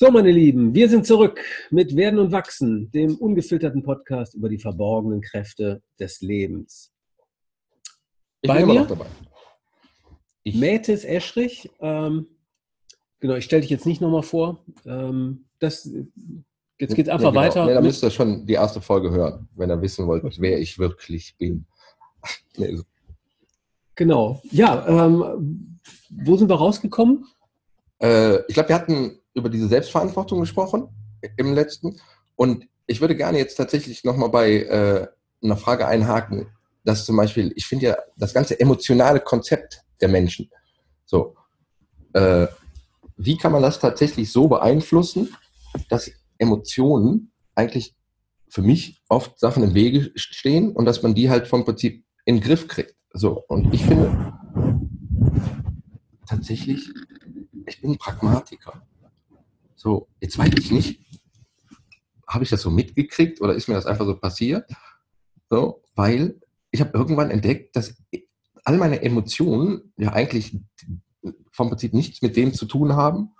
So, meine Lieben, wir sind zurück mit Werden und Wachsen, dem ungefilterten Podcast über die verborgenen Kräfte des Lebens. Ich Bei bin immer mir? noch dabei. Ich, Mätes Eschrich, ähm, genau, ich stelle dich jetzt nicht nochmal vor. Ähm, das, jetzt geht es einfach Nee, genau. weiter. Nee, da müsst ihr schon die erste Folge hören, wenn ihr wissen wollt, wer ich wirklich bin. Nee, genau. Ja, ähm, wo sind wir rausgekommen? äh, ich glaube, wir hatten über diese Selbstverantwortung gesprochen im letzten. Und ich würde gerne jetzt tatsächlich nochmal bei äh, einer Frage einhaken, dass zum Beispiel, ich finde ja das ganze emotionale Konzept der Menschen, so, äh, wie kann man das tatsächlich so beeinflussen, dass Emotionen eigentlich für mich oft Sachen im Wege stehen und dass man die halt vom Prinzip in den Griff kriegt. So, und ich finde tatsächlich, ich bin Pragmatiker. So, jetzt weiß ich nicht, habe ich das so mitgekriegt oder ist mir das einfach so passiert? So, weil ich habe irgendwann entdeckt, dass all meine Emotionen ja eigentlich vom Prinzip nichts mit dem zu tun haben,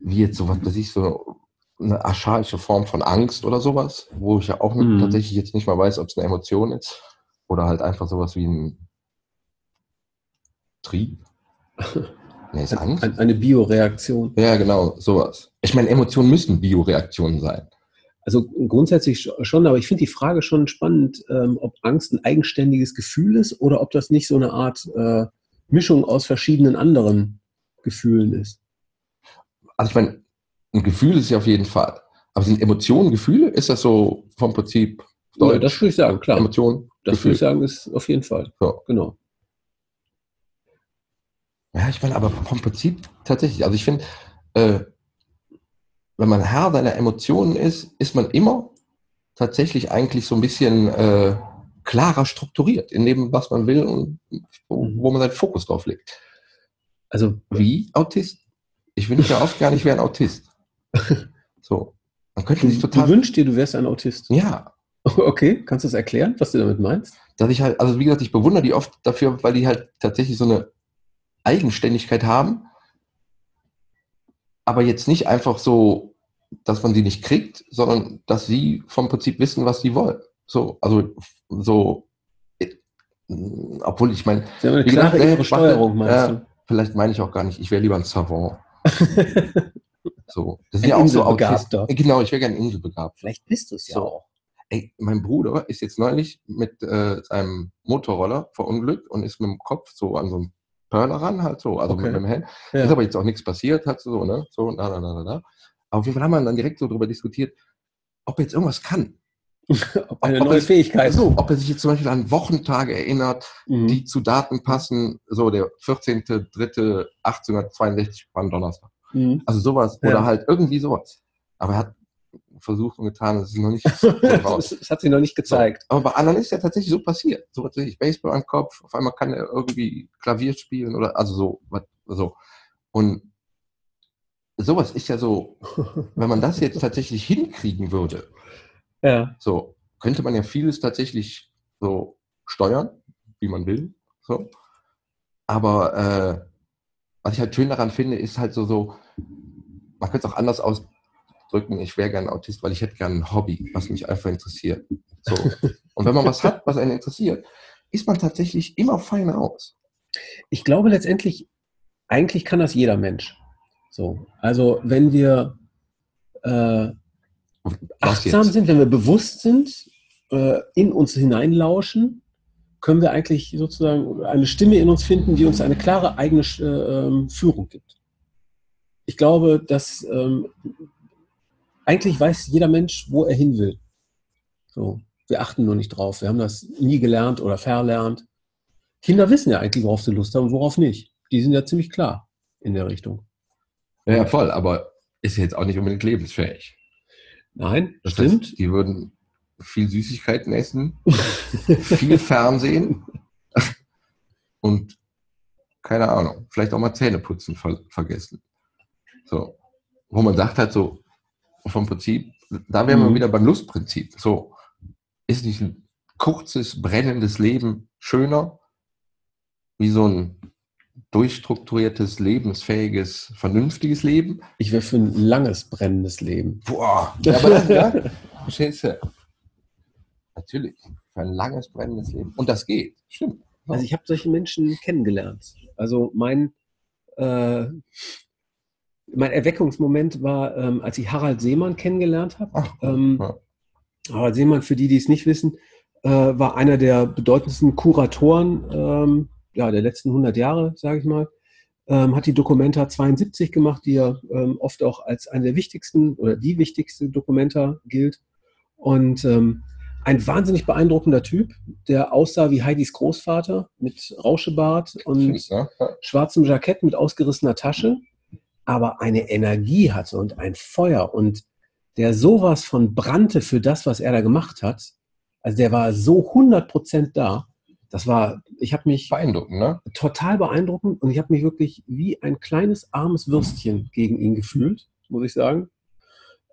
wie jetzt sowas, dass ich so eine archaische Form von Angst oder sowas, wo ich ja auch Mhm. tatsächlich jetzt nicht mal weiß, ob es eine Emotion ist oder halt einfach sowas wie ein Trieb. Nee, ist Angst. Ein, eine Bioreaktion. Ja, genau, sowas. Ich meine, Emotionen müssen Bioreaktionen sein. Also grundsätzlich sch- schon, aber ich finde die Frage schon spannend, ähm, ob Angst ein eigenständiges Gefühl ist oder ob das nicht so eine Art äh, Mischung aus verschiedenen anderen Gefühlen ist. Also ich meine, ein Gefühl ist ja auf jeden Fall. Aber sind Emotionen Gefühle? Ist das so vom Prinzip Ja, das würde ich sagen, klar. Emotionen, Das würde ich sagen, ist auf jeden Fall. So. Genau. Ja, ich meine, aber vom Prinzip tatsächlich. Also ich finde, äh, wenn man Herr seiner Emotionen ist, ist man immer tatsächlich eigentlich so ein bisschen äh, klarer strukturiert in dem, was man will und wo, Mhm. wo man seinen Fokus drauf legt. Also Wie Autist? Ich wünsche ja oft gar nicht, wäre ein Autist. So. Man könnte du, sich du total. wünschst dir, du wärst ein Autist. Ja, Okay, kannst du das erklären, was du damit meinst? dass ich halt, also wie gesagt, ich bewundere die oft dafür, weil die halt tatsächlich so eine Eigenständigkeit haben, aber jetzt nicht einfach so, dass man sie nicht kriegt, sondern dass sie vom Prinzip wissen, was sie wollen. So, also so, äh, obwohl ich meine, Sie haben eine gesagt, klare nee, innere warte, Steuerung, meinst vielleicht meine ich auch gar nicht, ich wäre lieber ein Savant. du? So, das Ein sind ja auch so Inselbegabter. Autisten. Genau, ich wäre gerne inselbegabt. Vielleicht bist du es ja auch. Ey, mein Bruder ist jetzt neulich mit äh, seinem Motorroller verunglückt und ist mit dem Kopf so an so einen Perler ran, halt so, also Okay. mit dem Helm. Ja. Ist aber jetzt auch nichts passiert, hat so, ne? So, da, da, da, da. Aber auf jeden Fall haben wir dann direkt so drüber diskutiert, ob er jetzt irgendwas kann. Ob eine ob neue es- Fähigkeit. So, ob er sich jetzt zum Beispiel an Wochentage erinnert, Mhm. die zu Daten passen, so der 14.03.1862 war ein Donnerstag. Mhm. Also sowas, Ja. oder halt irgendwie sowas. Aber er hat versucht und getan, es ist noch nicht raus. das hat sich noch nicht gezeigt. So. Aber bei anderen ist ja tatsächlich so passiert. So tatsächlich Baseball am Kopf, auf einmal kann er irgendwie Klavier spielen oder also so. so. Und sowas ist ja so, wenn man das jetzt tatsächlich hinkriegen würde, Ja. so könnte man ja vieles tatsächlich so steuern, wie man will. So. Aber äh, was ich halt schön daran finde, ist halt so, so man könnte es auch anders ausdrücken, ich wäre gern Autist, weil ich hätte gern ein Hobby, was mich einfach interessiert. So. Und wenn man was hat, was einen interessiert, ist man tatsächlich immer fein raus. Ich glaube letztendlich, eigentlich kann das jeder Mensch. So. Also wenn wir äh, achtsam sind, wenn wir bewusst sind, äh, in uns hineinlauschen, können wir eigentlich sozusagen eine Stimme in uns finden, die uns eine klare eigene äh, ähm, Führung gibt. Ich glaube, dass ähm, eigentlich weiß jeder Mensch, wo er hin will. So. Wir achten nur nicht drauf. Wir haben das nie gelernt oder verlernt. Kinder wissen ja eigentlich, worauf sie Lust haben und worauf nicht. Die sind ja ziemlich klar in der Richtung. Ja, ja, voll, aber ist jetzt auch nicht unbedingt lebensfähig. Nein, Das stimmt. Heißt, die würden viel Süßigkeiten essen, viel Fernsehen und keine Ahnung, vielleicht auch mal Zähne putzen ver vergessen. So, wo man sagt halt so, vom Prinzip, da wären wir Mhm. wieder beim Lustprinzip. So, ist nicht ein kurzes, brennendes Leben schöner, wie so ein durchstrukturiertes, lebensfähiges, vernünftiges Leben. Ich wäre für ein langes, brennendes Leben. Boah, ja, aber das, ja, verstehst du? Natürlich, für ein langes, brennendes Leben. Und das geht, stimmt. Also ich habe solche Menschen kennengelernt. Also mein, äh, mein Erweckungsmoment war, ähm, als ich Harald Seemann kennengelernt habe. Ähm, ja. Harald Seemann, für die, die es nicht wissen, äh, war einer der bedeutendsten Kuratoren ähm, ja, der letzten 100 Jahre, sage ich mal. Ähm, hat die Documenta 72 gemacht, die ja ähm, oft auch als eine der wichtigsten oder die wichtigste Documenta gilt. Und ähm, ein wahnsinnig beeindruckender Typ, der aussah wie Heidis Großvater mit Rauschebart und ja. schwarzem Jackett mit ausgerissener Tasche, aber eine Energie hatte und ein Feuer und der sowas von brannte für das, was er da gemacht hat. Also der war so 100 Prozent da. Das war, ich habe mich beeindruckend, ne? Total beeindruckend und ich habe mich wirklich wie ein kleines armes Würstchen gegen ihn gefühlt, muss ich sagen.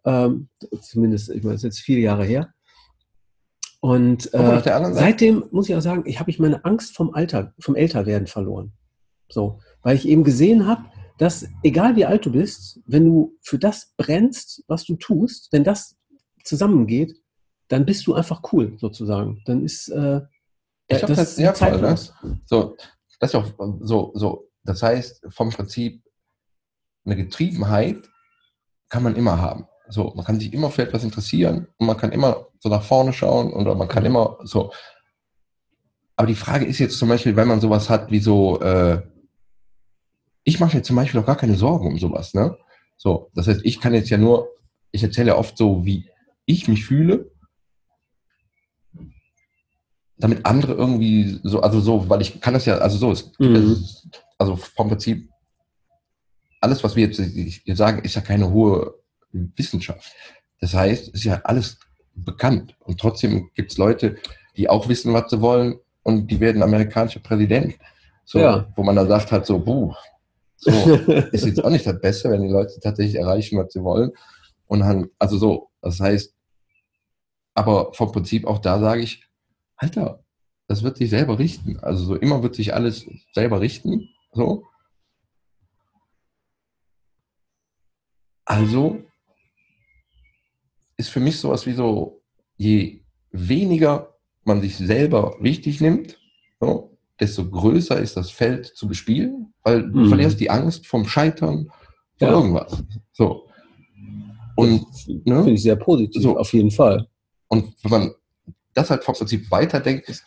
Ähm, zumindest, ich meine, das ist jetzt vier Jahre her. Und äh, seitdem muss ich auch sagen, ich habe ich meine Angst vom Alter, vom Älterwerden verloren. So, weil ich eben gesehen habe, dass egal wie alt du bist, wenn du für das brennst, was du tust, wenn das zusammengeht, dann bist du einfach cool sozusagen. Dann ist äh, ich glaube, das ist sehr zeitlos. Ne? So, das ist auch so, so. Das heißt, vom Prinzip eine Getriebenheit kann man immer haben. So, man kann sich immer für etwas interessieren und man kann immer so nach vorne schauen oder man kann immer so. Aber die Frage ist jetzt zum Beispiel, wenn man sowas hat wie so, äh, ich mache mir zum Beispiel auch gar keine Sorgen um sowas, ne? So, das heißt, ich kann jetzt ja nur, ich erzähle ja oft so, wie ich mich fühle, damit andere irgendwie so, also so, weil ich kann das ja, also so, ist, mhm. also vom Prinzip, alles, was wir jetzt hier sagen, ist ja keine hohe Wissenschaft. Das heißt, es ist ja alles bekannt. Und trotzdem gibt es Leute, die auch wissen, was sie wollen und die werden amerikanischer Präsident. So, ja. Wo man dann sagt halt so, buh, so, ist jetzt auch nicht das Beste, wenn die Leute tatsächlich erreichen, was sie wollen. Und dann, also so, das heißt, aber vom Prinzip auch da sage ich, Alter, das wird sich selber richten. Also so immer wird sich alles selber richten. So. Also ist für mich sowas wie so, je weniger man sich selber wichtig nimmt, so, desto größer ist das Feld zu bespielen, weil du mhm. verlierst die Angst vom Scheitern, von ja. irgendwas. So. Und ne? finde ich sehr positiv, so. auf jeden Fall. Und wenn man das halt vom Prinzip weiterdenkt, ist,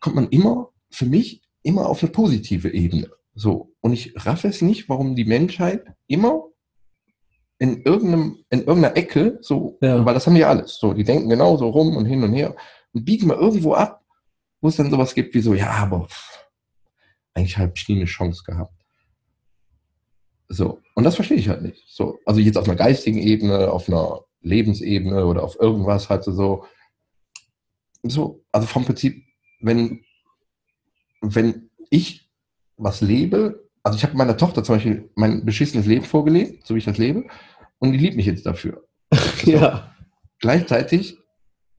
kommt man immer, für mich, immer auf eine positive Ebene. So. Und ich raffe es nicht, warum die Menschheit immer in irgendeinem, in irgendeiner Ecke, so, ja. weil das haben die alles. So, die denken genauso rum und hin und her und biegen mal irgendwo ab, wo es dann sowas gibt wie so, ja, aber pff, eigentlich habe ich nie eine Chance gehabt. So, und das verstehe ich halt nicht. So, also jetzt auf einer geistigen Ebene, auf einer Lebensebene oder auf irgendwas halt so. So, also vom Prinzip, wenn, wenn ich was lebe, also ich habe meiner Tochter zum Beispiel mein beschissenes Leben vorgelebt, so wie ich das lebe, und die liebt mich jetzt dafür. ja. Gleichzeitig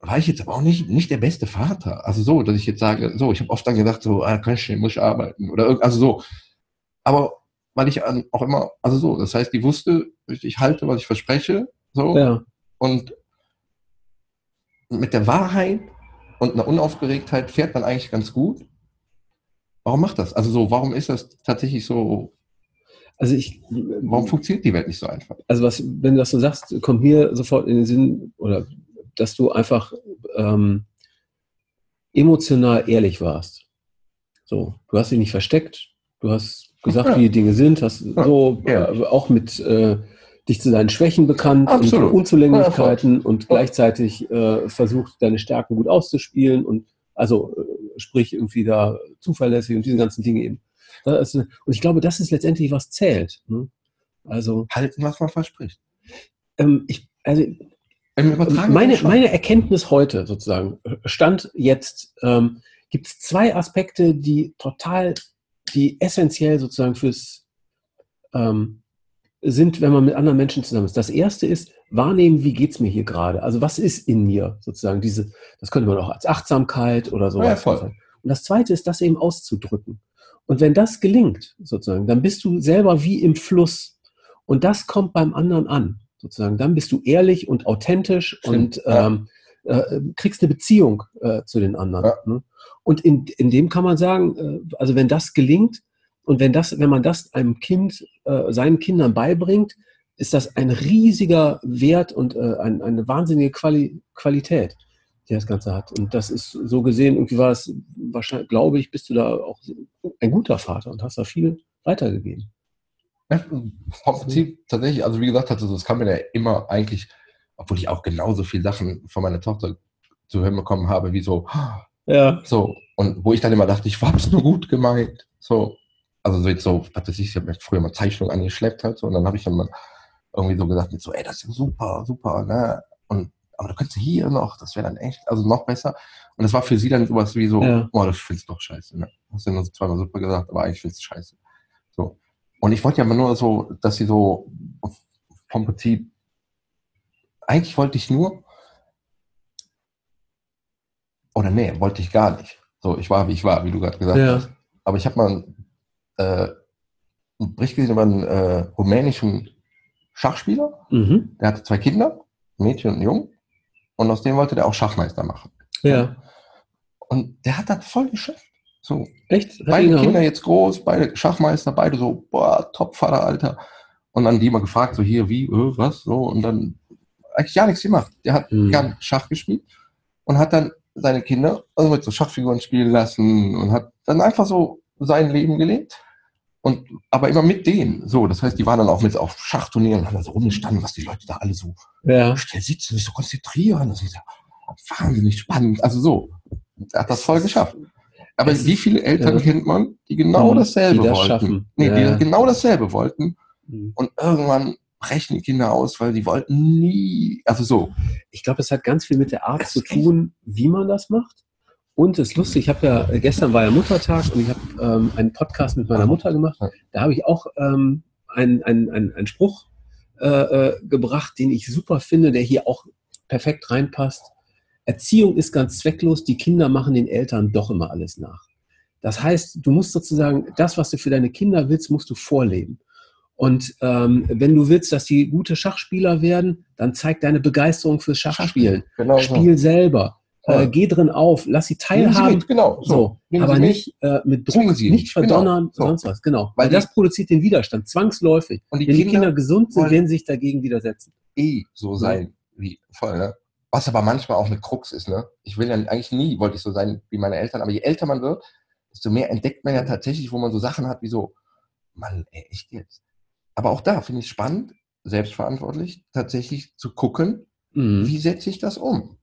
war ich jetzt aber auch nicht, nicht der beste Vater. Also so, dass ich jetzt sage, so, ich habe oft dann gesagt, so, ah, kann ich, muss ich arbeiten oder also so. Aber weil ich auch immer, also so, das heißt, die wusste, ich halte, was ich verspreche, so. Ja. Und mit der Wahrheit und einer Unaufgeregtheit fährt man eigentlich ganz gut. Warum macht das? Also so, warum ist das tatsächlich so also ich, warum funktioniert die Welt nicht so einfach? Also was, wenn du das so sagst, kommt mir sofort in den Sinn, oder dass du einfach ähm, emotional ehrlich warst. So, du hast dich nicht versteckt, du hast gesagt, ja. wie die Dinge sind, hast so ja. äh, auch mit äh, dich zu deinen Schwächen bekannt Absolut. und Unzulänglichkeiten und gleichzeitig äh, versucht, deine Stärken gut auszuspielen und also äh, sprich irgendwie da zuverlässig und diese ganzen Dinge eben. Und ich glaube, das ist letztendlich, was zählt. Ne? Also halten, was man verspricht. Ähm, ich, also meine, meine Erkenntnis heute sozusagen, Stand jetzt, ähm, gibt es zwei Aspekte, die total, die essentiell sozusagen fürs ähm, sind, wenn man mit anderen Menschen zusammen ist. Das erste ist, wahrnehmen, wie geht es mir hier gerade? Also was ist in mir sozusagen diese, das könnte man auch als Achtsamkeit oder so. Ja, voll. Und das zweite ist, das eben auszudrücken. Und wenn das gelingt, sozusagen, dann bist du selber wie im Fluss. Und das kommt beim anderen an, sozusagen. Dann bist du ehrlich und authentisch Stimmt, und ja. ähm, äh, kriegst eine Beziehung äh, zu den anderen. Ja. Ne? Und in, in dem kann man sagen, äh, also wenn das gelingt und wenn das, wenn man das einem Kind, äh, seinen Kindern beibringt, ist das ein riesiger Wert und äh, ein, eine wahnsinnige Quali Qualität, die das Ganze hat. Und das ist so gesehen, irgendwie war es wahrscheinlich, glaube ich, bist du da auch ein guter Vater und hast da viel weitergegeben. Ja, vom Prinzip tatsächlich, also wie gesagt, also das kann man ja immer eigentlich, obwohl ich auch genauso viele Sachen von meiner Tochter zu hören bekommen habe, wie so, ja. so, und wo ich dann immer dachte, ich hab's nur gut gemeint. So, also so jetzt so, was weiß ich, ich habe mir früher mal Zeichnungen angeschleppt halt so, und dann habe ich dann mal irgendwie so gesagt, so, ey, das ist super, super, ne? Und, aber du könntest hier noch, das wäre dann echt, also noch besser. Und das war für sie dann sowas wie so, ja. oh, das findest du doch scheiße, ne? Hast du nur so zweimal super gesagt, aber eigentlich findest du scheiße. So. Und ich wollte ja immer nur so, dass sie so vom Prinzip, eigentlich wollte ich nur, oder nee, wollte ich gar nicht. So, ich war, wie ich war, wie du gerade gesagt ja. hast. Aber ich habe mal äh, einen Bericht gesehen über einen äh, rumänischen Schachspieler. Mhm. Der hatte zwei Kinder, ein Mädchen und ein Jungen. Und aus dem wollte der auch Schachmeister machen. Ja. Und der hat das voll geschafft. So. Echt? Beide Kinder jetzt groß, beide Schachmeister, beide so, boah, Topvater, Alter. Und dann die mal gefragt, so hier, wie, äh, was, so. Und dann eigentlich gar nichts gemacht. Der hat mhm. gern Schach gespielt und hat dann seine Kinder also mit so Schachfiguren spielen lassen und hat dann einfach so sein Leben gelebt. Und, aber immer mit denen. So, das heißt, die waren dann auch mit auf Schachturnieren und haben da so rumgestanden, was die Leute da alle so ja. still sitzen, sich so konzentrieren. Das ist ja wahnsinnig spannend. Also so, er hat das voll geschafft. Aber es wie viele Eltern ja. kennt man, die genau dasselbe die das wollten? Schaffen. Nee, ja. die genau dasselbe wollten. Mhm. Und irgendwann brechen die Kinder aus, weil die wollten nie, also so. Ich glaube, es hat ganz viel mit der Art das zu tun, wie man das macht. Und es ist lustig, ich habe ja, äh, gestern war ja Muttertag und ich habe ähm, einen Podcast mit meiner Mutter gemacht. Da habe ich auch ähm, einen, einen, einen, einen Spruch äh, äh, gebracht, den ich super finde, der hier auch perfekt reinpasst. Erziehung ist ganz zwecklos, die Kinder machen den Eltern doch immer alles nach. Das heißt, du musst sozusagen das, was du für deine Kinder willst, musst du vorleben. Und ähm, wenn du willst, dass die gute Schachspieler werden, dann zeig deine Begeisterung fürs Schachspielen. Genau Spiel so. selber äh, geh drin auf, lass sie teilhaben. Sie genau. So. so. Aber nicht äh, mit Druck, sie nicht genau. verdonnern, genau. sonst was. Genau. Weil, Weil das produziert den Widerstand, zwangsläufig. Und die Wenn Kinder die Kinder gesund sind, werden sie sich dagegen widersetzen. Eh so sein, wie voll, ne? Was aber manchmal auch eine Krux ist, ne? Ich will ja eigentlich nie, wollte ich so sein wie meine Eltern, aber je älter man wird, desto mehr entdeckt man ja tatsächlich, wo man so Sachen hat wie so, Mann, ey, echt jetzt. Aber auch da finde ich es spannend, selbstverantwortlich, tatsächlich zu gucken, mhm. wie setze ich das um?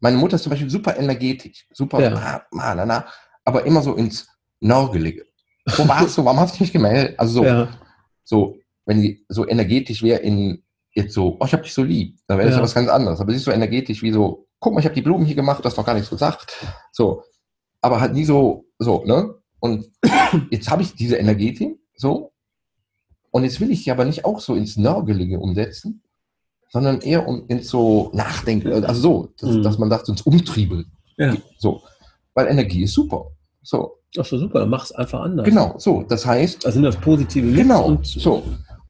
Meine Mutter ist zum Beispiel super energetisch, super, ja. na, na, na, aber immer so ins Nörgelige. Wo warst du? Warum hast du dich gemeldet? Also so, ja. so wenn die so energetisch wäre in jetzt so, oh, ich hab dich so lieb, dann wäre das ja. was ganz anderes. Aber sie ist so energetisch wie so, guck mal, ich habe die Blumen hier gemacht, du hast noch gar nichts gesagt. So, aber halt nie so, so, ne? Und jetzt habe ich diese Energetik, so, und jetzt will ich sie aber nicht auch so ins Nörgelige umsetzen, sondern eher um ins so Nachdenken, also so, dass, mhm. dass man sagt, ins Umtriebe. Ja. So. Weil Energie ist super. So. Ach so, super, dann mach es einfach anders. Genau, so. Das heißt. Also sind das positive Mix Genau, und so.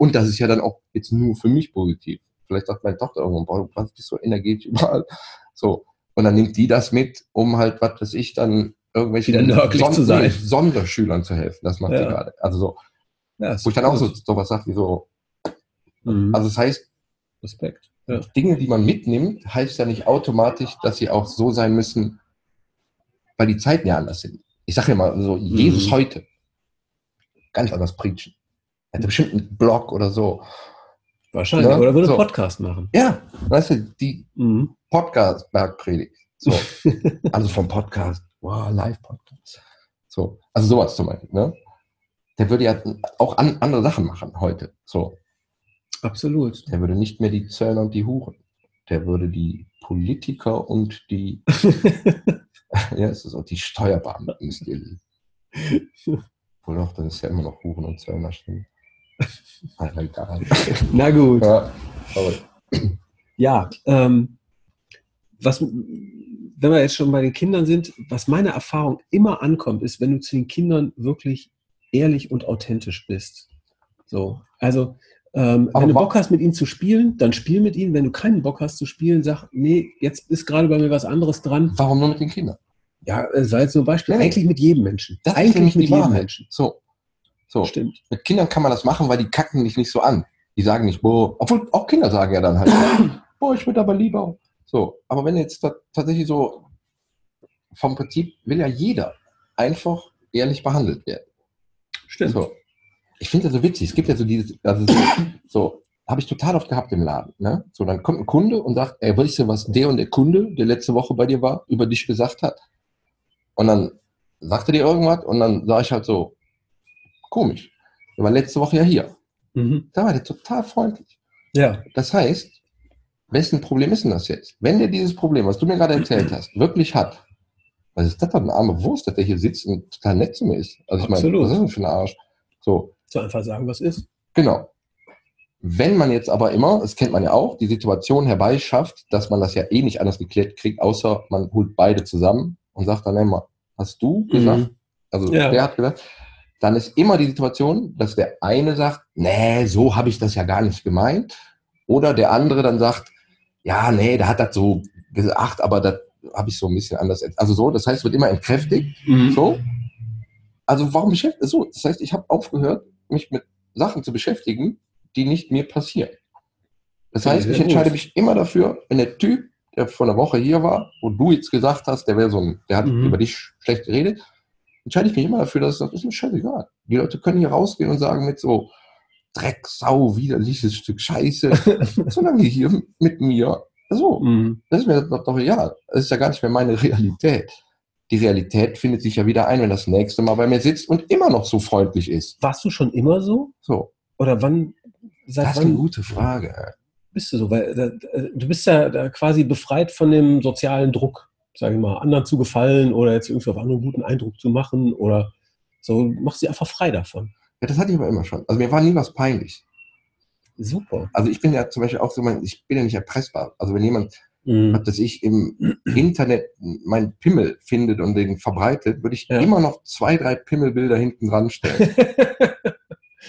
Und das ist ja dann auch jetzt nur für mich positiv. Vielleicht sagt meine Tochter irgendwann, boah, du bist so energetisch überall. So. Und dann nimmt die das mit, um halt, was weiß ich, dann irgendwelchen Son zu sein. Sonderschülern zu helfen. Das macht ja. sie gerade. Also so. Ja, wo ich dann auch so sowas sage wie so. Mhm. Also das heißt, Respekt. Ja. Dinge, die man mitnimmt, heißt ja nicht automatisch, dass sie auch so sein müssen, weil die Zeiten ja anders sind. Ich sage ja mal so, Jesus mhm. heute ganz anders preachen. Hätte bestimmt einen Blog oder so. Wahrscheinlich. Ne? Oder würde so. Podcast machen. Ja, weißt du, die mhm. Podcast-Bergpredigt. So. also vom Podcast. Wow, Live-Podcast. So. Also sowas zum Beispiel. Ne? Der würde ja auch an, andere Sachen machen heute. So. Absolut. Der würde nicht mehr die Zöllner und die Huren. Der würde die Politiker und die, ja, es ist auch die Steuerbeamten stillen. Wohl doch, dann ist ja immer noch Huren und Zöllner stimmen. Na gut. Ja, ja ähm, was, wenn wir jetzt schon bei den Kindern sind, was meine Erfahrung immer ankommt, ist, wenn du zu den Kindern wirklich ehrlich und authentisch bist. So, also ähm, wenn du Bock hast, mit ihnen zu spielen, dann spiel mit ihnen. Wenn du keinen Bock hast zu spielen, sag, nee, jetzt ist gerade bei mir was anderes dran. Warum nur mit den Kindern? Ja, das war jetzt nur ein Beispiel. Nee. Eigentlich mit jedem Menschen. Das Eigentlich mit jedem. Menschen. So. So. Stimmt. Mit Kindern kann man das machen, weil die kacken dich nicht so an. Die sagen nicht, boah, obwohl auch Kinder sagen ja dann halt, boah, ich würde aber lieber. So, aber wenn jetzt ta- tatsächlich so vom Prinzip will ja jeder einfach ehrlich behandelt werden. Stimmt. So. Ich finde das so witzig. Es gibt ja so dieses, also so, so habe ich total oft gehabt im Laden. Ne? So, dann kommt ein Kunde und sagt, ey, weißt du, was der und der Kunde, der letzte Woche bei dir war, über dich gesagt hat? Und dann sagt er dir irgendwas und dann sage ich halt so, komisch. Der war letzte Woche ja hier. Mhm. Da war der total freundlich. Ja. Das heißt, wessen Problem ist denn das jetzt? Wenn der dieses Problem, was du mir gerade erzählt hast, wirklich hat, was ist das für eine arme Wurst, dass der hier sitzt und total nett zu mir ist? Also ich meine, Absolut. was ist denn für ein Arsch? So, So einfach sagen, was ist. genau. Wenn man jetzt aber immer, das kennt man ja auch, die Situation herbeischafft, dass man das ja eh nicht anders geklärt kriegt, außer man holt beide zusammen und sagt dann immer, hast du gesagt? Also Ja. der hat gesagt, dann ist immer die Situation, dass der eine sagt, nee, so habe ich das ja gar nicht gemeint. Oder der andere dann sagt, ja, nee, der hat das so gesagt, aber das habe ich so ein bisschen anders. Also so, das heißt, es wird immer entkräftigt. Mhm. So. Also warum beschäftigt so? Das heißt, ich habe aufgehört, mich mit Sachen zu beschäftigen, die nicht mir passieren. Das heißt, ich entscheide mich immer dafür, wenn der Typ, der vor einer Woche hier war, wo du jetzt gesagt hast, der wäre so ein, der hat Mhm. über dich schlecht geredet, entscheide ich mich immer dafür, dass das ist mir scheißegal. Die Leute können hier rausgehen und sagen mit so Dreck, Sau, widerliches Stück Scheiße, solange die hier mit mir, so, Mhm. das ist mir doch, doch egal. Das ist ja gar nicht mehr meine Realität. Die Realität findet sich ja wieder ein, wenn das nächste Mal bei mir sitzt und immer noch so freundlich ist. Warst du schon immer so? So, Oder wann, seit das ist eine wann gute Frage. bist du so? Weil äh, äh, du bist ja quasi befreit von dem sozialen Druck, sage ich mal, anderen zu gefallen oder jetzt irgendwie auf anderen einen guten Eindruck zu machen oder so, machst sie einfach frei davon. Ja, das hatte ich aber immer schon. Also mir war nie was peinlich. Super. Also ich bin ja zum Beispiel auch so, mein- ich bin ja nicht erpressbar. Also wenn jemand, Mhm. was das ich im Internet meinen Pimmel findet und den verbreitet, würde ich Ja. immer noch zwei, drei Pimmelbilder hinten dran stellen.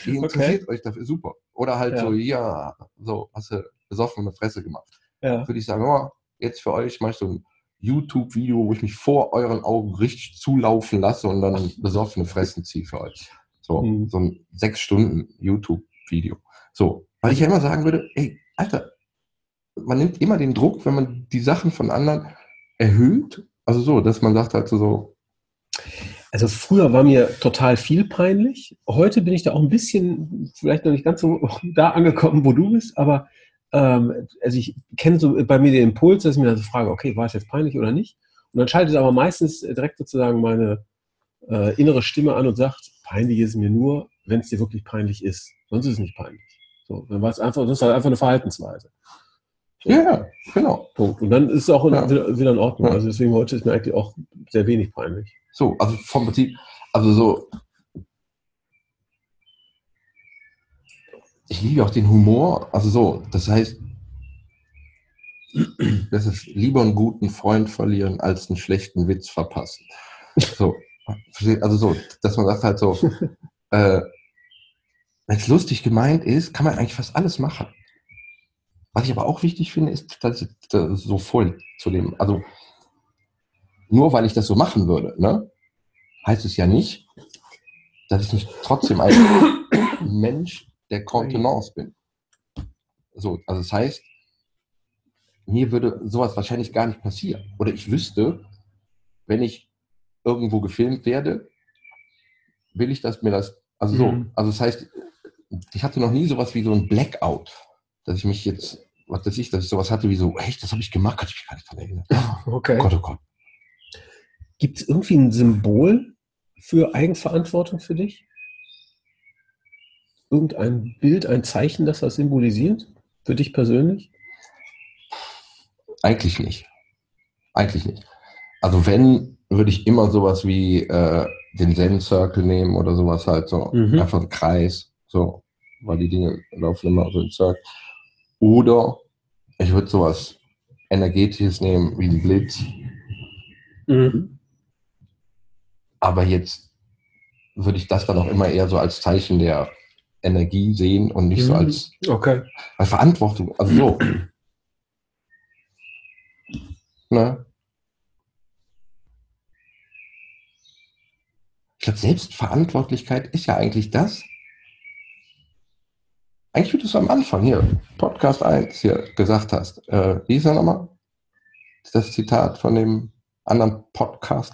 Die interessiert euch dafür, super. Oder halt Ja. so, ja, so, hast du besoffen eine Fresse gemacht. ja. würde ich sagen, oh, jetzt für euch mache ich so ein YouTube-Video, wo ich mich vor euren Augen richtig zulaufen lasse und dann besoffene Fressen ziehe für euch. So, Mhm. so ein sechs Stunden YouTube-Video. So, weil ich ja immer sagen würde, ey, Alter, man nimmt immer den Druck, wenn man die Sachen von anderen erhöht. Also so, dass man sagt halt so, so Also früher war mir total viel peinlich. Heute bin ich da auch ein bisschen, vielleicht noch nicht ganz so da angekommen, wo du bist, aber ähm, also ich kenne so bei mir den Impuls, dass ich mir also frage, okay, war es jetzt peinlich oder nicht? Und dann schaltet aber meistens direkt sozusagen meine äh, innere Stimme an und sagt, peinlich ist es mir nur, wenn es dir wirklich peinlich ist. Sonst ist es nicht peinlich. So, dann war es einfach, das ist halt einfach eine Verhaltensweise. ja, ja, genau. Punkt. Und dann ist es auch in, Ja. wieder, wieder in Ordnung. Ja. Also deswegen heute ist mir eigentlich auch sehr wenig peinlich. So, also vom Prinzip, also so. Ich liebe auch den Humor, also so, das heißt, das ist lieber einen guten Freund verlieren, als einen schlechten Witz verpassen. So, also so, dass man sagt halt so, äh, wenn es lustig gemeint ist, kann man eigentlich fast alles machen. Was ich aber auch wichtig finde, ist, dass ich das so voll zu dem, also nur weil ich das so machen würde, ne, heißt es ja nicht, dass ich nicht trotzdem ein Mensch der Kontenance bin. So, also das heißt, mir würde sowas wahrscheinlich gar nicht passieren. Oder ich wüsste, wenn ich irgendwo gefilmt werde, will ich, dass mir das, also so, Mhm. also das heißt, ich hatte noch nie sowas wie so ein Blackout, dass ich mich jetzt, was weiß ich, dass ich sowas hatte wie so, echt, das habe ich gemacht, kann ich mich gar nicht dran erinnern. Okay. Oh Gott, oh Gott. Gibt es irgendwie ein Symbol für Eigenverantwortung für dich? Irgendein Bild, ein Zeichen, das das symbolisiert? Für dich persönlich? Eigentlich nicht. Eigentlich nicht. Also wenn, würde ich immer sowas wie äh, den Zen-Circle nehmen oder sowas halt so. Mhm. Einfach ein Kreis. So, weil die Dinge laufen immer so im Circle. Oder ich würde sowas Energetisches nehmen wie ein Blitz. Mhm. Aber jetzt würde ich das dann auch immer eher so als Zeichen der Energie sehen und nicht so Mhm. als Okay. weil Verantwortung, also so. Ne? Ich glaube, Selbstverantwortlichkeit ist ja eigentlich das. Eigentlich, wie du es am Anfang hier, Podcast 1 hier gesagt hast. Äh, wie ist er nochmal? Das Zitat von dem anderen Podcast.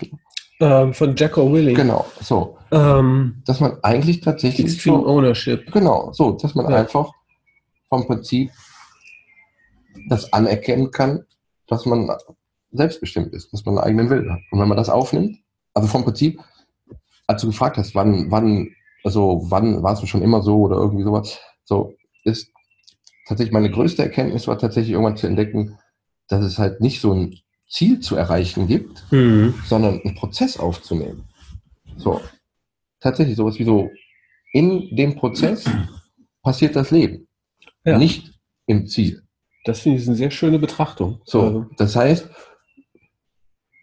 Ähm, von Jacko Willing. Genau, so. Ähm, Dass man eigentlich tatsächlich Extreme so, Ownership. Genau, so, dass man Ja. einfach vom Prinzip das anerkennen kann, dass man selbstbestimmt ist, dass man einen eigenen Willen hat. Und wenn man das aufnimmt, also vom Prinzip, als du gefragt hast, wann, wann, also wann warst du schon immer so oder irgendwie sowas, so ist tatsächlich meine größte Erkenntnis war tatsächlich irgendwann zu entdecken, dass es halt nicht so ein Ziel zu erreichen gibt, Mhm. sondern einen Prozess aufzunehmen. So. Tatsächlich sowas wie so, in dem Prozess passiert das Leben. Ja. Nicht im Ziel. Das finde ich eine sehr schöne Betrachtung. So. Also, Das heißt,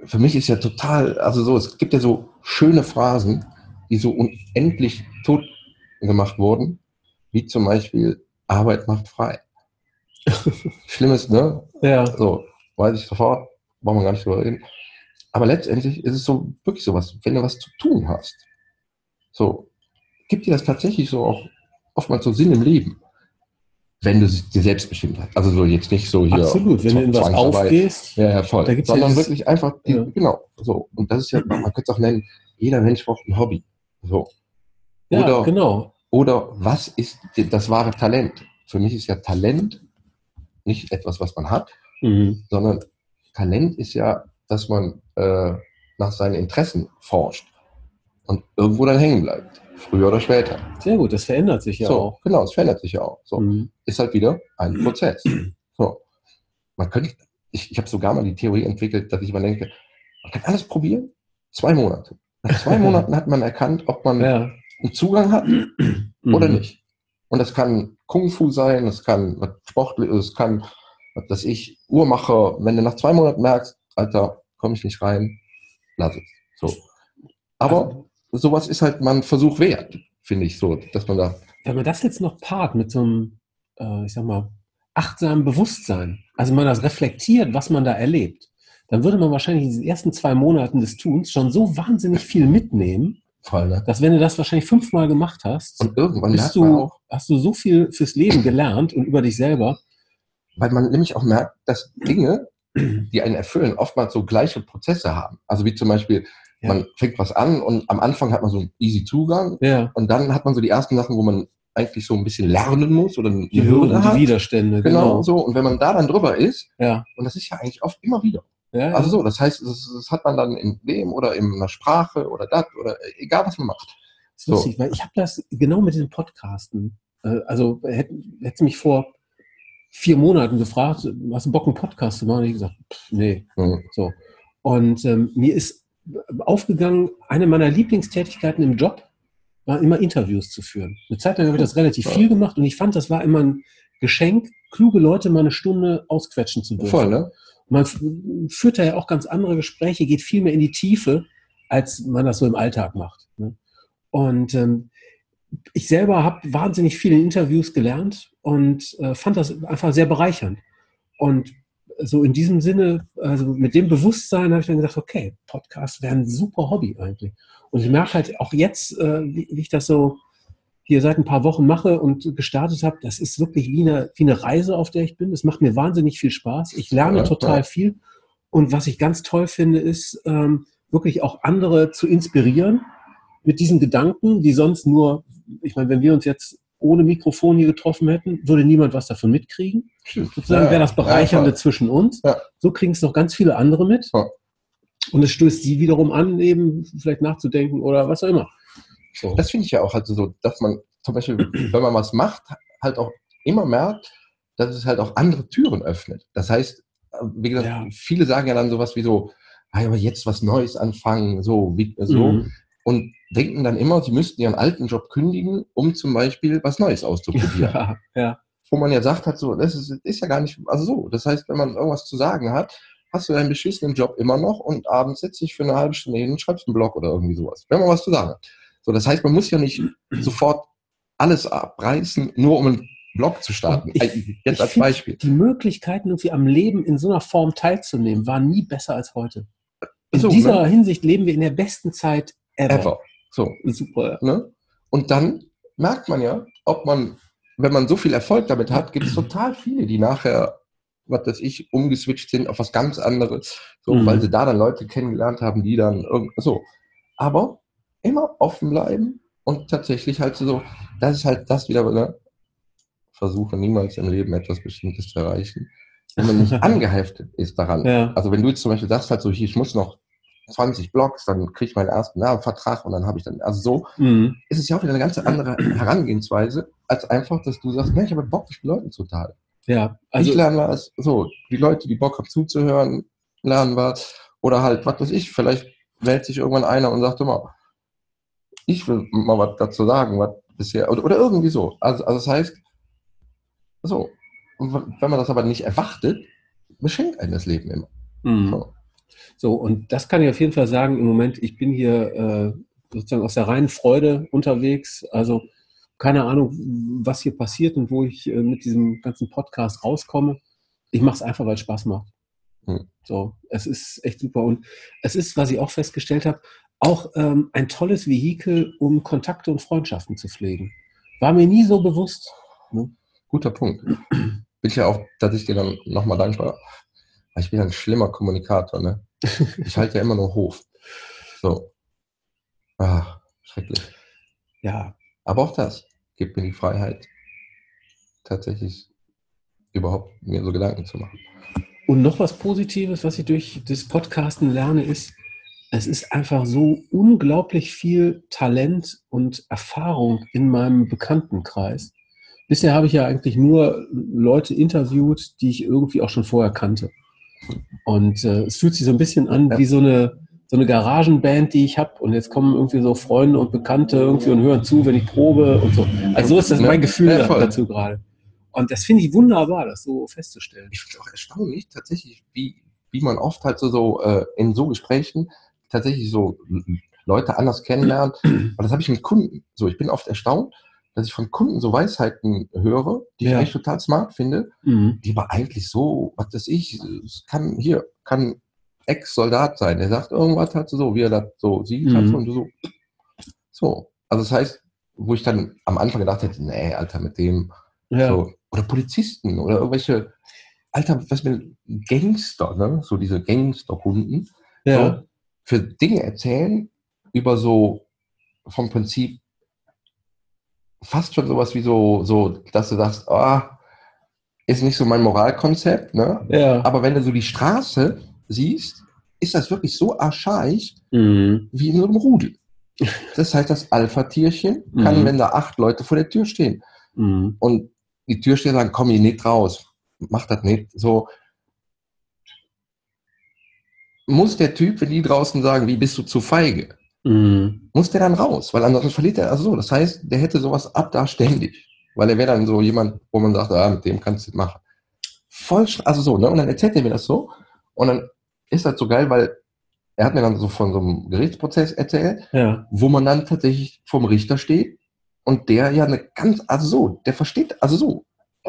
für mich ist ja total, also so, es gibt ja so schöne Phrasen, die so unendlich tot gemacht wurden, wie zum Beispiel Arbeit macht frei. Schlimmes, ne? ja. So, weiß ich sofort, brauchen wir gar nicht drüber reden. Aber letztendlich ist es so wirklich sowas, wenn du was zu tun hast. So, gibt dir das tatsächlich so auch oftmals so Sinn im Leben, wenn du dir selbst bestimmt hast. Also so jetzt nicht so hier. Absolut. Wenn du in was aufgehst, Ja, ja, voll. Da gibt's ja Sondern dieses- wirklich einfach, die, Ja. genau, so. Und das ist ja, man könnte es auch nennen, jeder Mensch braucht ein Hobby. So. ja, Oder- genau. Oder was ist das wahre Talent? Für mich ist ja Talent nicht etwas, was man hat, Mhm. sondern Talent ist ja, dass man äh, nach seinen Interessen forscht und irgendwo dann hängen bleibt. Früher oder später. Sehr gut, das verändert sich ja so, auch. genau, es verändert sich ja auch. So, Mhm. ist halt wieder ein Prozess. So. Man könnte, ich, ich habe sogar mal die Theorie entwickelt, dass ich mal denke, man kann alles probieren, zwei Monate. Nach zwei Monaten hat man erkannt, ob man Ja. einen Zugang hat oder Mhm. nicht. Und das kann Kung Fu sein, das kann Sportliches, es kann, weiß ich, Uhrmacher. Wenn du nach zwei Monaten merkst, Alter, komme ich nicht rein, lass es. So. Aber Also, sowas ist halt mal ein Versuch wert, finde ich so, dass man da, wenn man das jetzt noch paart mit so einem, äh, ich sag mal, achtsamen Bewusstsein, also man das reflektiert, was man da erlebt, dann würde man wahrscheinlich in diesen ersten zwei Monaten des Tuns schon so wahnsinnig viel mitnehmen, voll, ne? dass wenn du das wahrscheinlich fünfmal gemacht hast, Und irgendwann man du, auch, hast du so viel fürs Leben gelernt und über dich selber. Weil man nämlich auch merkt, dass Dinge, die einen erfüllen, oftmals so gleiche Prozesse haben. Also wie zum Beispiel, Ja. man fängt was an und am Anfang hat man so einen easy Zugang Ja, und dann hat man so die ersten Sachen, wo man eigentlich so ein bisschen lernen muss oder eine die Hürde Hürden, hat. die Widerstände, Genau, genau. so. Und wenn man da dann drüber ist, Ja, und das ist ja eigentlich oft immer wieder. ja, Also so, das heißt, das, das hat man dann in dem oder in einer Sprache oder das oder egal was man macht. Das ist lustig, weil ich habe das genau mit diesem Podcasten. Äh, also hätte hätte mich vor vier Monaten gefragt, hast du Bock, einen Podcast zu machen? Und ich gesagt, pff, nee. Hm. So. Und ähm, mir ist aufgegangen, eine meiner Lieblingstätigkeiten im Job war immer Interviews zu führen. Eine Zeit lang habe ich das relativ Ja. viel gemacht und ich fand, das war immer ein Geschenk, kluge Leute mal eine Stunde ausquetschen zu dürfen. Voll, ne? Man führt da ja auch ganz andere Gespräche, geht viel mehr in die Tiefe, als man das so im Alltag macht. Ne? Und ähm, ich selber habe wahnsinnig viele Interviews gelernt und äh, fand das einfach sehr bereichernd. Und so in diesem Sinne, also mit dem Bewusstsein habe ich dann gedacht, okay, Podcast wäre ein super Hobby eigentlich. Und ich merke halt auch jetzt, äh, wie, wie ich das so hier seit ein paar Wochen mache und gestartet habe, das ist wirklich wie eine, wie eine Reise, auf der ich bin. Es macht mir wahnsinnig viel Spaß. Ich lerne Ja, total ja. viel. Und was ich ganz toll finde, ist ähm, wirklich auch andere zu inspirieren mit diesen Gedanken, die sonst nur, ich meine, wenn wir uns jetzt ohne Mikrofon hier getroffen hätten, würde niemand was davon mitkriegen. Sozusagen Ja, wäre das Bereichernde ja, zwischen uns. Ja. So kriegen es noch ganz viele andere mit. Und es stößt sie wiederum an, eben vielleicht nachzudenken oder was auch immer. So. Das finde ich ja auch halt so, dass man zum Beispiel, wenn man was macht, halt auch immer merkt, dass es halt auch andere Türen öffnet. Das heißt, äh, wie gesagt, viele sagen ja dann sowas wie so, ah, aber jetzt was Neues anfangen, so, wie, so. Mhm. Und denken dann immer, sie müssten ihren alten Job kündigen, um zum Beispiel was Neues auszuprobieren. Ja, ja. Wo man ja sagt hat, so, das ist, ist ja gar nicht, also so. Das heißt, wenn man irgendwas zu sagen hat, hast du deinen beschissenen Job immer noch und abends sitzt dich für eine halbe Stunde hin und schreibst einen Blog oder irgendwie sowas. Wenn man was zu sagen hat. So, das heißt, man muss ja nicht sofort alles abreißen, nur um einen Blog zu starten. Ich, Jetzt ich als Beispiel. Die Möglichkeiten, irgendwie am Leben in so einer Form teilzunehmen, waren nie besser als heute. In So, dieser ne? Hinsicht leben wir in der besten Zeit ever. Ever. So, Super. ne? Und dann merkt man ja, ob man, wenn man so viel Erfolg damit hat, gibt es total viele, die nachher, was weiß ich, umgeswitcht sind auf was ganz anderes, so, Mhm. weil sie da dann Leute kennengelernt haben, die dann so. Aber immer offen bleiben und tatsächlich halt so, das ist halt das wieder, ne? Versuche niemals im Leben etwas Bestimmtes zu erreichen, wenn man nicht angeheftet ist daran. Ja. Also wenn du jetzt zum Beispiel sagst halt so, hier, ich muss noch 20 Blogs, dann kriege ich meinen ersten Werbevertrag und dann habe ich dann, also so, Mhm. ist es ja auch wieder eine ganz andere Herangehensweise, als einfach, dass du sagst, Mensch, ich habe Bock, mich mit Leuten zu unterhalten. Ja, Also, ich lerne was, so, die Leute, die Bock haben zuzuhören, lernen was. Oder halt, was weiß ich, vielleicht meldet sich irgendwann einer und sagt immer, ich will mal was dazu sagen, was bisher, oder, oder irgendwie so. Also, also das heißt, so, wenn man das aber nicht erwartet, beschenkt einen das Leben immer. mhm. So. So, und das kann ich auf jeden Fall sagen, im Moment, ich bin hier äh, sozusagen aus der reinen Freude unterwegs. Also keine Ahnung, was hier passiert und wo ich äh, mit diesem ganzen Podcast rauskomme. Ich mache es einfach, weil es Spaß macht. Hm. So, es ist echt super. Und es ist, was ich auch festgestellt habe, auch ähm, ein tolles Vehikel, um Kontakte und Freundschaften zu pflegen. War mir nie so bewusst. Ne? Guter Punkt. Bin ich ja auch tatsächlich dir dann nochmal dankbar. Ich bin ein schlimmer Kommunikator, ne? Ich halte ja immer nur Hof. So. Ah, schrecklich. Ja, Aber auch das gibt mir die Freiheit, tatsächlich überhaupt mir so Gedanken zu machen. Und noch was Positives, was ich durch das Podcasten lerne, ist, es ist einfach so unglaublich viel Talent und Erfahrung in meinem Bekanntenkreis. Bisher habe ich ja eigentlich nur Leute interviewt, die ich irgendwie auch schon vorher kannte. Und äh, es fühlt sich so ein bisschen an wie so eine, so eine Garagenband, die ich habe. Und jetzt kommen irgendwie so Freunde und Bekannte irgendwie und hören zu, wenn ich probe und so. Also so ist das mein Gefühl ja, dazu gerade. Und das finde ich wunderbar, das so festzustellen. Ich finde es auch erstaunlich, tatsächlich, wie, wie man oft halt so, so äh, in so Gesprächen tatsächlich so Leute anders kennenlernt. Und das habe ich mit Kunden. So, ich bin oft erstaunt, dass ich von Kunden so Weisheiten höre, die Ja. ich echt total smart finde, Mhm. die aber eigentlich so, was weiß ich, es kann hier, kann Ex-Soldat sein. Der sagt irgendwas halt so, wie er das so sieht, Mhm. und so. So. Also das heißt, wo ich dann am Anfang gedacht hätte, nee, Alter, mit dem, Ja. so, oder Polizisten oder irgendwelche, Alter, was mit Gangster, ne? So diese Gangsterkunden, ja. so, für Dinge erzählen über so vom Prinzip fast schon sowas wie so, so, dass du sagst, ah, ist nicht so mein Moralkonzept, ne? Ja. Aber wenn du so die Straße siehst, ist das wirklich so archaisch Mhm. wie in so einem Rudel. Das heißt, das Alpha-Tierchen kann, Mhm. wenn da acht Leute vor der Tür stehen Mhm. und die Türsteher sagen, komm hier nicht raus, mach das nicht, so muss der Typ, wenn die draußen sagen, wie bist du zu feige, Mhm. muss der dann raus, weil ansonsten verliert er, also so, das heißt, der hätte sowas ab da ständig, weil er wäre dann so jemand, wo man sagt, ah, mit dem kannst du machen. Voll, also so, ne, und dann erzählt er mir das so, und dann ist das so geil, weil er hat mir dann so von so einem Gerichtsprozess erzählt, Ja. wo man dann tatsächlich vom Richter steht, und der ja eine ganz, also so, der versteht, also so,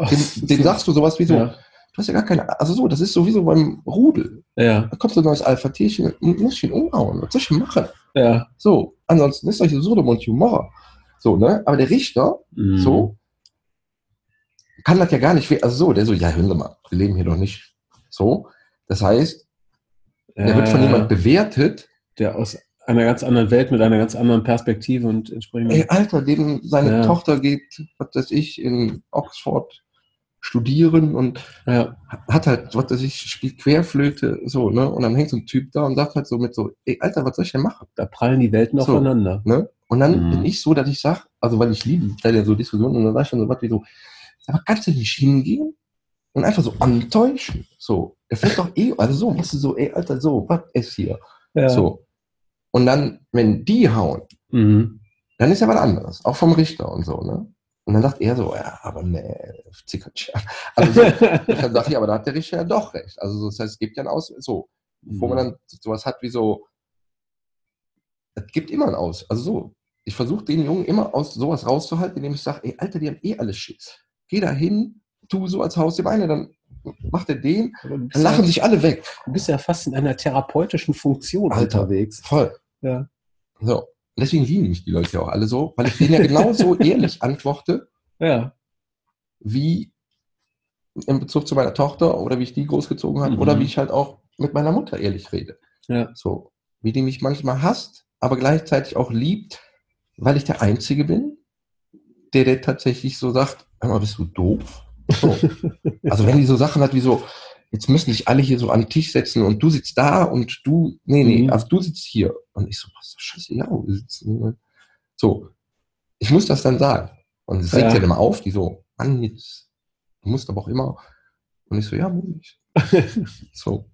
dem, dem sagst du sowas wie so, Ja. du hast ja gar keine, also so, das ist sowieso beim Rudel, Ja. da kommt so ein neues Alpha-Tierchen und muss ihn umhauen, was soll ich machen? Ja. So, ansonsten ist euch Sodom und Humor. So, ne? Aber der Richter, Mhm. so, kann das ja gar nicht, also so, der so, ja, hören Sie mal, wir leben hier doch nicht. So, das heißt, der wird von Ja, jemand bewertet, der aus einer ganz anderen Welt mit einer ganz anderen Perspektive und entsprechend. ey, Alter, dem seine Ja. Tochter geht, was weiß ich, in Oxford studieren und Ja. hat halt, was weiß ich, spielt Querflöte, so, ne? Und dann hängt so ein Typ da und sagt halt so mit so, ey, Alter, was soll ich denn machen? Da prallen die Welten So. aufeinander. Ne? Und dann Mhm. bin ich so, dass ich sage, also weil ich liebe da ja so Diskussionen und dann sag ich dann so was wie so, aber kannst du nicht hingehen und einfach so antäuschen? So, er fällt doch eh, also so, was du so, ey, Alter, so, was ist hier? Ja. So. Und dann, wenn die hauen, Mhm. dann ist ja was anderes, auch vom Richter und so, ne? Und dann sagt er so, ja, aber nee, Zickertsch. Also so, dann sag ich, aber da hat der Richter ja doch recht. Also das heißt, es gibt ja ein Aus, so, wo man dann sowas hat wie so, es gibt immer ein Aus. Also so, ich versuche den Jungen immer aus sowas rauszuhalten, indem ich sage, ey, Alter, die haben eh alles Schiss. Geh da hin, tu so, als haust du Beine, dann macht er den, dann lachen ja, sich alle weg. Du bist ja fast in einer therapeutischen Funktion Alter, unterwegs. Voll. Ja. So. Und deswegen lieben mich die Leute ja auch alle so, weil ich denen ja genauso ehrlich antworte, ja. wie in Bezug zu meiner Tochter oder wie ich die großgezogen habe mhm. oder wie ich halt auch mit meiner Mutter ehrlich rede. Ja. So, wie die mich manchmal hasst, aber gleichzeitig auch liebt, weil ich der Einzige bin, der, der tatsächlich so sagt, hör mal, bist du doof? So. also wenn die so Sachen hat wie so, jetzt müssen sich alle hier so an den Tisch setzen und du sitzt da und du, nee, nee, mhm. also du sitzt hier. Und ich so, was scheiße, ja, wir sitzen. Ne? So, ich muss das dann sagen. Und es regt ja. immer auf, die so, Mann, jetzt, du musst aber auch immer. Und ich so, ja, muss ich. so.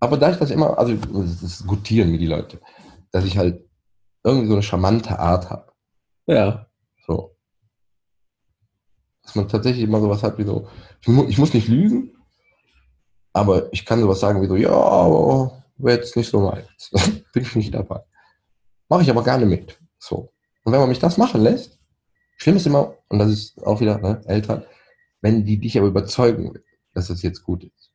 Aber da ich das immer, also das gutieren mir die Leute, dass ich halt irgendwie so eine charmante Art habe. Ja. So. Dass man tatsächlich immer sowas hat wie so, ich, mu ich muss nicht lügen, aber ich kann sowas sagen wie so, ja, wäre jetzt nicht so meins. Bin ich nicht dabei. Mache ich aber gerne mit. So. Und wenn man mich das machen lässt, schlimm ist immer, und das ist auch wieder ne, Eltern, wenn die dich aber überzeugen dass das jetzt gut ist.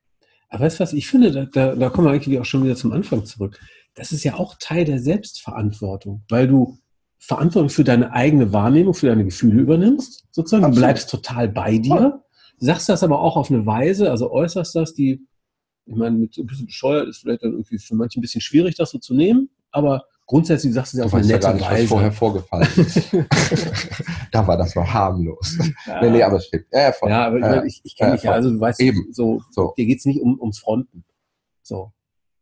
Aber weißt du was, ich finde, da, da, da kommen wir eigentlich auch schon wieder zum Anfang zurück. Das ist ja auch Teil der Selbstverantwortung, weil du Verantwortung für deine eigene Wahrnehmung, für deine Gefühle übernimmst, sozusagen. Absolut. Du bleibst total bei dir, sagst das aber auch auf eine Weise, also äußerst das, die, ich meine, mit so ein bisschen bescheuert ist vielleicht dann irgendwie für manche ein bisschen schwierig, das so zu nehmen, aber grundsätzlich sagst du es auf eine nette ja gar nicht, Weise. Was vorher vorgefallen ist. da war das noch harmlos. Ja. Nee, nee, aber es stimmt. Ja, voll. ja aber ja, ich, ich kenne dich ja, also du weißt, Eben. So, so. dir geht es nicht um, ums Fronten. So.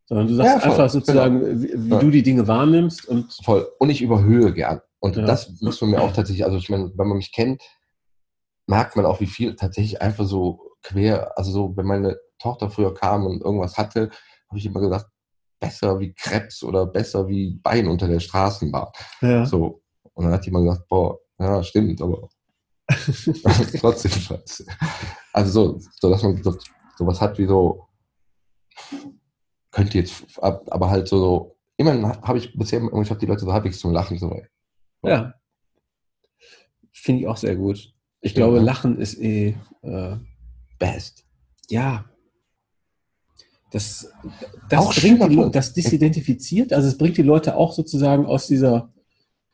Sondern du sagst einfach sozusagen, genau. wie, wie du die Dinge wahrnimmst. Und voll. Und ich überhöhe gern. Und das muss man mir auch tatsächlich, also ich meine, wenn man mich kennt, merkt man auch, wie viel tatsächlich einfach so quer, also so, wenn meine Tochter früher kam und irgendwas hatte, habe ich immer gesagt, besser wie Krebs oder besser wie Bein unter der Straßenbahn. Ja. So. Und dann hat jemand gesagt, boah, ja, stimmt, aber trotzdem scheiße. Also so, so dass man so, sowas hat wie so, könnte jetzt, aber halt so, so immerhin habe ich bisher, ich habe die Leute so halbwegs zum Lachen so. Ja. Finde ich auch sehr gut. Ich glaube, ja. Lachen ist eh äh, best. Ja, das, das bringt die, das disidentifiziert, also es bringt die Leute auch sozusagen aus dieser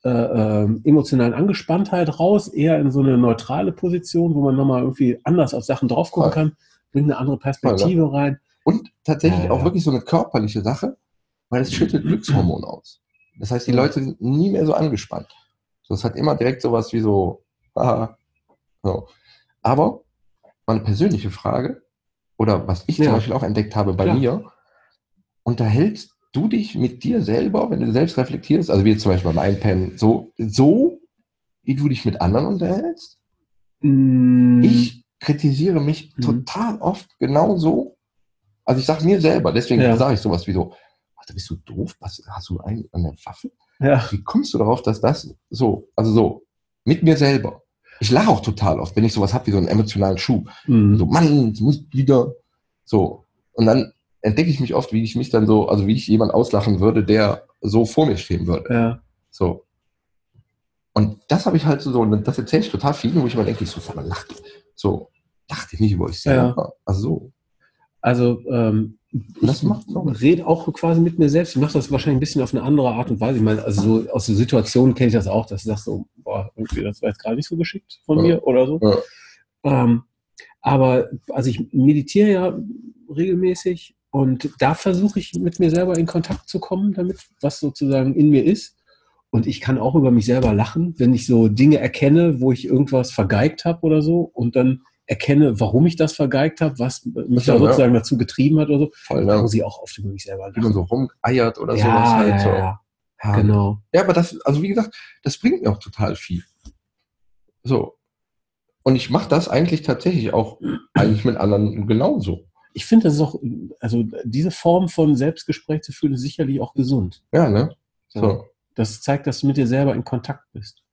äh, äh, emotionalen Angespanntheit raus, eher in so eine neutrale Position, wo man nochmal irgendwie anders auf Sachen drauf gucken kann, bringt eine andere Perspektive ja, rein. Und tatsächlich ja, auch wirklich so eine körperliche Sache, weil es schüttet Glückshormon aus. Das heißt, die Leute sind nie mehr so angespannt. So, es hat immer direkt sowas wie so, aha, so. Aber meine persönliche Frage, oder was ich ja. zum Beispiel auch entdeckt habe bei Klar. mir, unterhältst du dich mit dir selber, wenn du selbst reflektierst, also wie jetzt zum Beispiel beim Einpennen, so, so, wie du dich mit anderen unterhältst? Mm. Ich kritisiere mich mm. total oft genauso. Also ich sage mir selber, deswegen ja. sage ich sowas wie so, Alter, bist du doof? Was, hast du einen an der Waffe? Ja. Wie kommst du darauf, dass das so, also so, mit mir selber. Ich lache auch total oft, wenn ich sowas habe wie so einen emotionalen Schub. Mhm. So, Mann, ich muss wieder. So. Und dann entdecke ich mich oft, wie ich mich dann so, also wie ich jemand auslachen würde, der so vor mir stehen würde. Ja. So. Und das habe ich halt so, und das erzähle ich total vielen, wo ich immer denke, ich so, lacht. So, lacht nicht über euch selber. Ja. Also so. Also, ähm, ich rede auch quasi mit mir selbst. Ich mache das wahrscheinlich ein bisschen auf eine andere Art und Weise. Ich meine, also so aus der Situation kenne ich das auch, dass du sagst so, boah, irgendwie, das war jetzt gerade nicht so geschickt von ja. mir oder so. Ja. Ähm, aber also ich meditiere ja regelmäßig und da versuche ich mit mir selber in Kontakt zu kommen, damit was sozusagen in mir ist. Und ich kann auch über mich selber lachen, wenn ich so Dinge erkenne, wo ich irgendwas vergeigt habe oder so und dann erkenne, warum ich das vergeigt habe, was mich da sozusagen ja. dazu getrieben hat oder so, Voll, dann muss ich auch oft über mich selber lachen. Wie man so rumeiert oder ja, sowas halt ja, so. Ja, ja. Genau. Ja, aber das, also wie gesagt, das bringt mir auch total viel. So. Und ich mache das eigentlich tatsächlich auch eigentlich mit anderen genauso. Ich finde, das ist auch, also diese Form von Selbstgespräch zu führen, ist sicherlich auch gesund. Ja, ne? So. Das zeigt, dass du mit dir selber in Kontakt bist.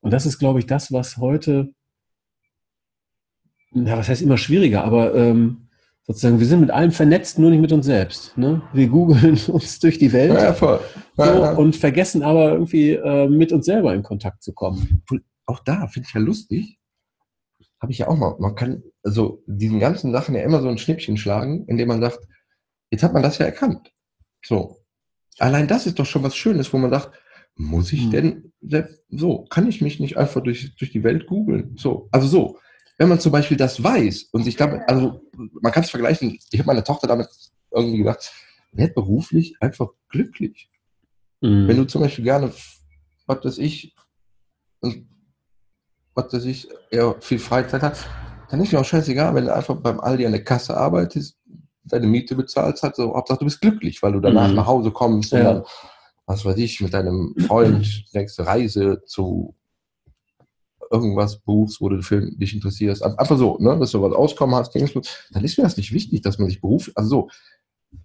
Und das ist, glaube ich, das, was heute ja, was heißt immer schwieriger, aber ähm, sozusagen, wir sind mit allem vernetzt, nur nicht mit uns selbst. Ne? Wir googeln uns durch die Welt Ja, ja, voll. so, Ja, ja. und vergessen aber irgendwie äh, mit uns selber in Kontakt zu kommen. auch da finde ich ja lustig, habe ich ja auch mal, man kann also diesen ganzen Sachen ja immer so ein Schnippchen schlagen, indem man sagt, jetzt hat man das ja erkannt. So. Allein das ist doch schon was Schönes, wo man sagt, muss ich Hm. denn so, kann ich mich nicht einfach durch, durch die Welt googeln? So, also so. Wenn man zum Beispiel das weiß und sich damit, also man kann es vergleichen, ich habe meiner Tochter damit irgendwie gedacht, werd beruflich einfach glücklich. Mhm. Wenn du zum Beispiel gerne, was weiß ich, und was weiß ich, eher viel Freizeit hast, dann ist mir auch scheißegal, wenn du einfach beim Aldi an der Kasse arbeitest, deine Miete bezahlst, halt so, Hauptsache du bist glücklich, weil du danach Mhm. nach Hause kommst und Ja. dann, was weiß ich, mit deinem Freund nächste Reise zu irgendwas buchst, wo du für dich interessierst. Einfach so, ne, dass du was auskommen hast, dann ist mir das nicht wichtig, dass man sich beruflich, also so,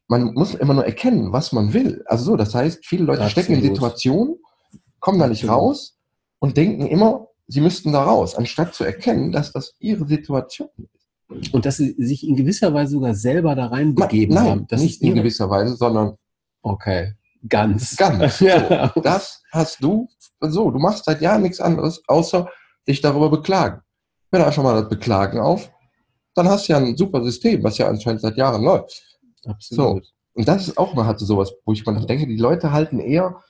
man muss immer nur erkennen, was man will. Also so, das heißt, viele Leute stecken in Absolut. Situationen, kommen da nicht Absolut. raus und denken immer, sie müssten da raus, anstatt zu erkennen, dass das ihre Situation ist. Und dass sie sich in gewisser Weise sogar selber da reinbegeben Nein, haben. Das nicht in gewisser Weise, sondern Okay, ganz. ganz. ja. So, das hast du so. Du machst seit Jahren nichts anderes, außer dich darüber beklagen. Hör einfach mal das Beklagen auf, dann hast du ja ein super System, was ja anscheinend seit Jahren läuft. Absolut. Und das ist auch mal hatte sowas, wo ich mal denke, die Leute halten eher,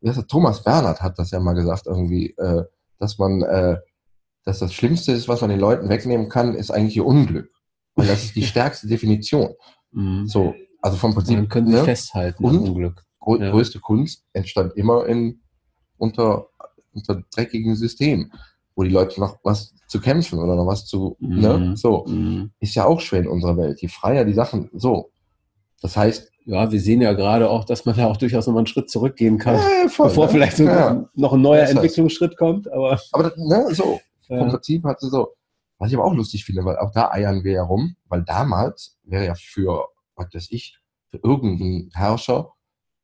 das, Thomas Bernhard hat das ja mal gesagt, irgendwie, äh, dass man, äh, dass das Schlimmste ist, was man den Leuten wegnehmen kann, ist eigentlich ihr Unglück. Weil das ist die stärkste Definition. Mhm. So, also vom Und Prinzip, dann können sie ne, festhalten Und? Unglück. grö ja. größte Kunst entstand immer in, unter, unter dreckigen Systemen, wo die Leute noch was zu kämpfen oder noch was zu, Mhm. ne, so. Mhm. Ist ja auch schwer in unserer Welt. Je freier die Sachen, so. Das heißt, Ja, wir sehen ja gerade auch, dass man da auch durchaus nochmal einen Schritt zurückgehen kann, äh, voll, bevor ne? vielleicht so Ja. noch ein neuer Das heißt- Entwicklungsschritt kommt. Aber Aber das, ne, so, vom ja. Prinzip hat sie so, was ich aber auch lustig finde, weil auch da eiern wir ja rum, weil damals wäre ja für, was weiß ich, für irgendeinen Herrscher,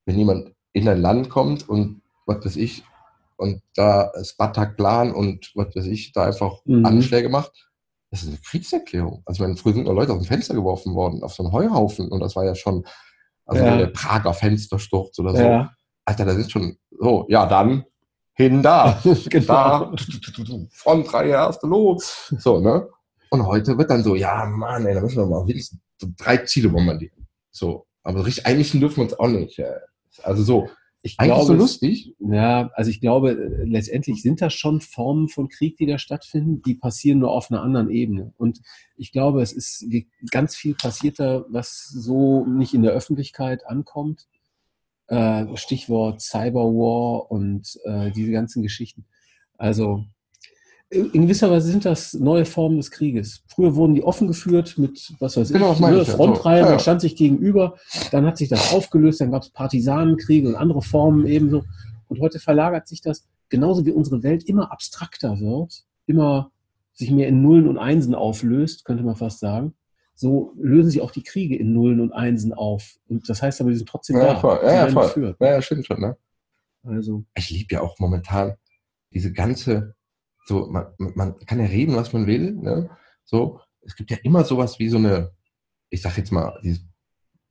wenn jemand in ein Land kommt und, was weiß ich, und da Spartak-Plan und, was weiß ich, da einfach Mhm. Anschläge macht, das ist eine Kriegserklärung. Also, ich meine, früher sind noch Leute aus dem Fenster geworfen worden, auf so einen Heuhaufen und das war ja schon, also Ja. der Prager Fenstersturz oder so. ja, Alter, das ist schon so, ja, dann hin da genau. da, Frontreihe, erste los. So, ne? Und heute wird dann so, ja, Mann, ey, da müssen wir mal wenigstens drei Ziele bombardieren. So, aber richtig einmischen dürfen wir uns auch nicht. Also so, Ich eigentlich glaube, so es- lustig. Ja, also ich glaube, äh, letztendlich sind das schon Formen von Krieg, die da stattfinden, die passieren nur auf einer anderen Ebene. Und ich glaube, es ist ganz viel passierter, was so nicht in der Öffentlichkeit ankommt. Äh, Stichwort Cyberwar und äh, diese ganzen Geschichten. Also in gewisser Weise sind das neue Formen des Krieges. Früher wurden die offen geführt mit, was weiß Genau, ich, ne, ich so. Frontreihen, ja. man stand sich gegenüber, dann hat sich das aufgelöst, dann gab es Partisanenkriege und andere Formen ebenso. Und heute verlagert sich das, genauso wie unsere Welt immer abstrakter wird, immer sich mehr in Nullen und Einsen auflöst, könnte man fast sagen. So lösen sich auch die Kriege in Nullen und Einsen auf. Und das heißt aber, die sind trotzdem Ja, da. voll. Ja, ja, voll. geführt. Ja, ja, stimmt schon, ne? Also, Ich liebe ja auch momentan diese ganze, so, man, man kann ja reden, was man will, ne? So, es gibt ja immer sowas wie so eine, ich sag jetzt mal, dieses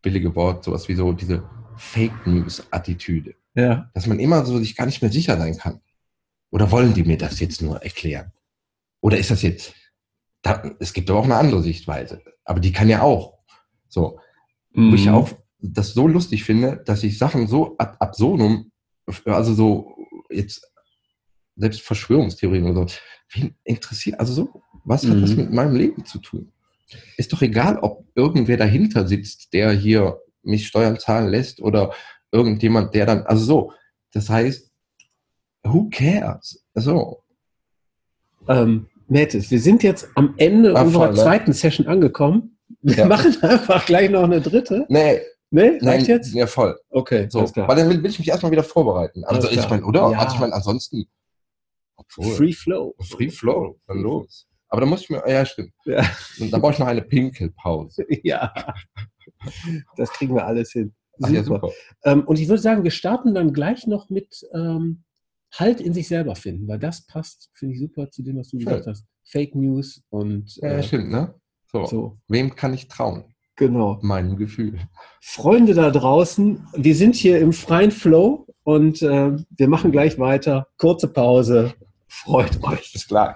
billige Wort, sowas wie so diese Fake News-Attitüde. ja. dass man immer so sich gar nicht mehr sicher sein kann. Oder wollen die mir das jetzt nur erklären? Oder ist das jetzt, da, es gibt aber auch eine andere Sichtweise, aber die kann ja auch. So, wo ich Mhm. auch das so lustig finde, dass ich Sachen so ad absurdum, also so jetzt selbst Verschwörungstheorien oder so, wen interessiert, also so, was hat das Mhm. mit meinem Leben zu tun? Ist doch egal, ob irgendwer dahinter sitzt, der hier mich Steuern zahlen lässt oder irgendjemand, der dann, also so, das heißt, who cares? So, Ähm, Metis, wir sind jetzt am Ende Ah, unserer voll, ne? zweiten Session angekommen. Wir Ja. machen einfach gleich noch eine dritte. nee, Ne? Reicht nein, jetzt? ja voll. Okay, So, alles klar. weil dann will, will ich mich erstmal wieder vorbereiten. Also ich meine, oder? Ja. Also ich meine, ansonsten, obwohl, Free Flow. Free Flow, dann los. Aber da muss ich mir, ja stimmt. Ja. Und dann brauche ich noch eine Pinkelpause. ja. Das kriegen wir alles hin. Ach ja, super. Ähm, und ich würde sagen, wir starten dann gleich noch mit ähm, Halt in sich selber finden, weil das passt, finde ich super zu dem, was du Schön. gesagt hast. Fake News und Ja, ja, äh, stimmt, ne? So. so. Wem kann ich trauen? Genau. Meinem Gefühl. Freunde da draußen, wir sind hier im freien Flow und äh, wir machen gleich weiter. Kurze Pause. Freut euch. Bis gleich.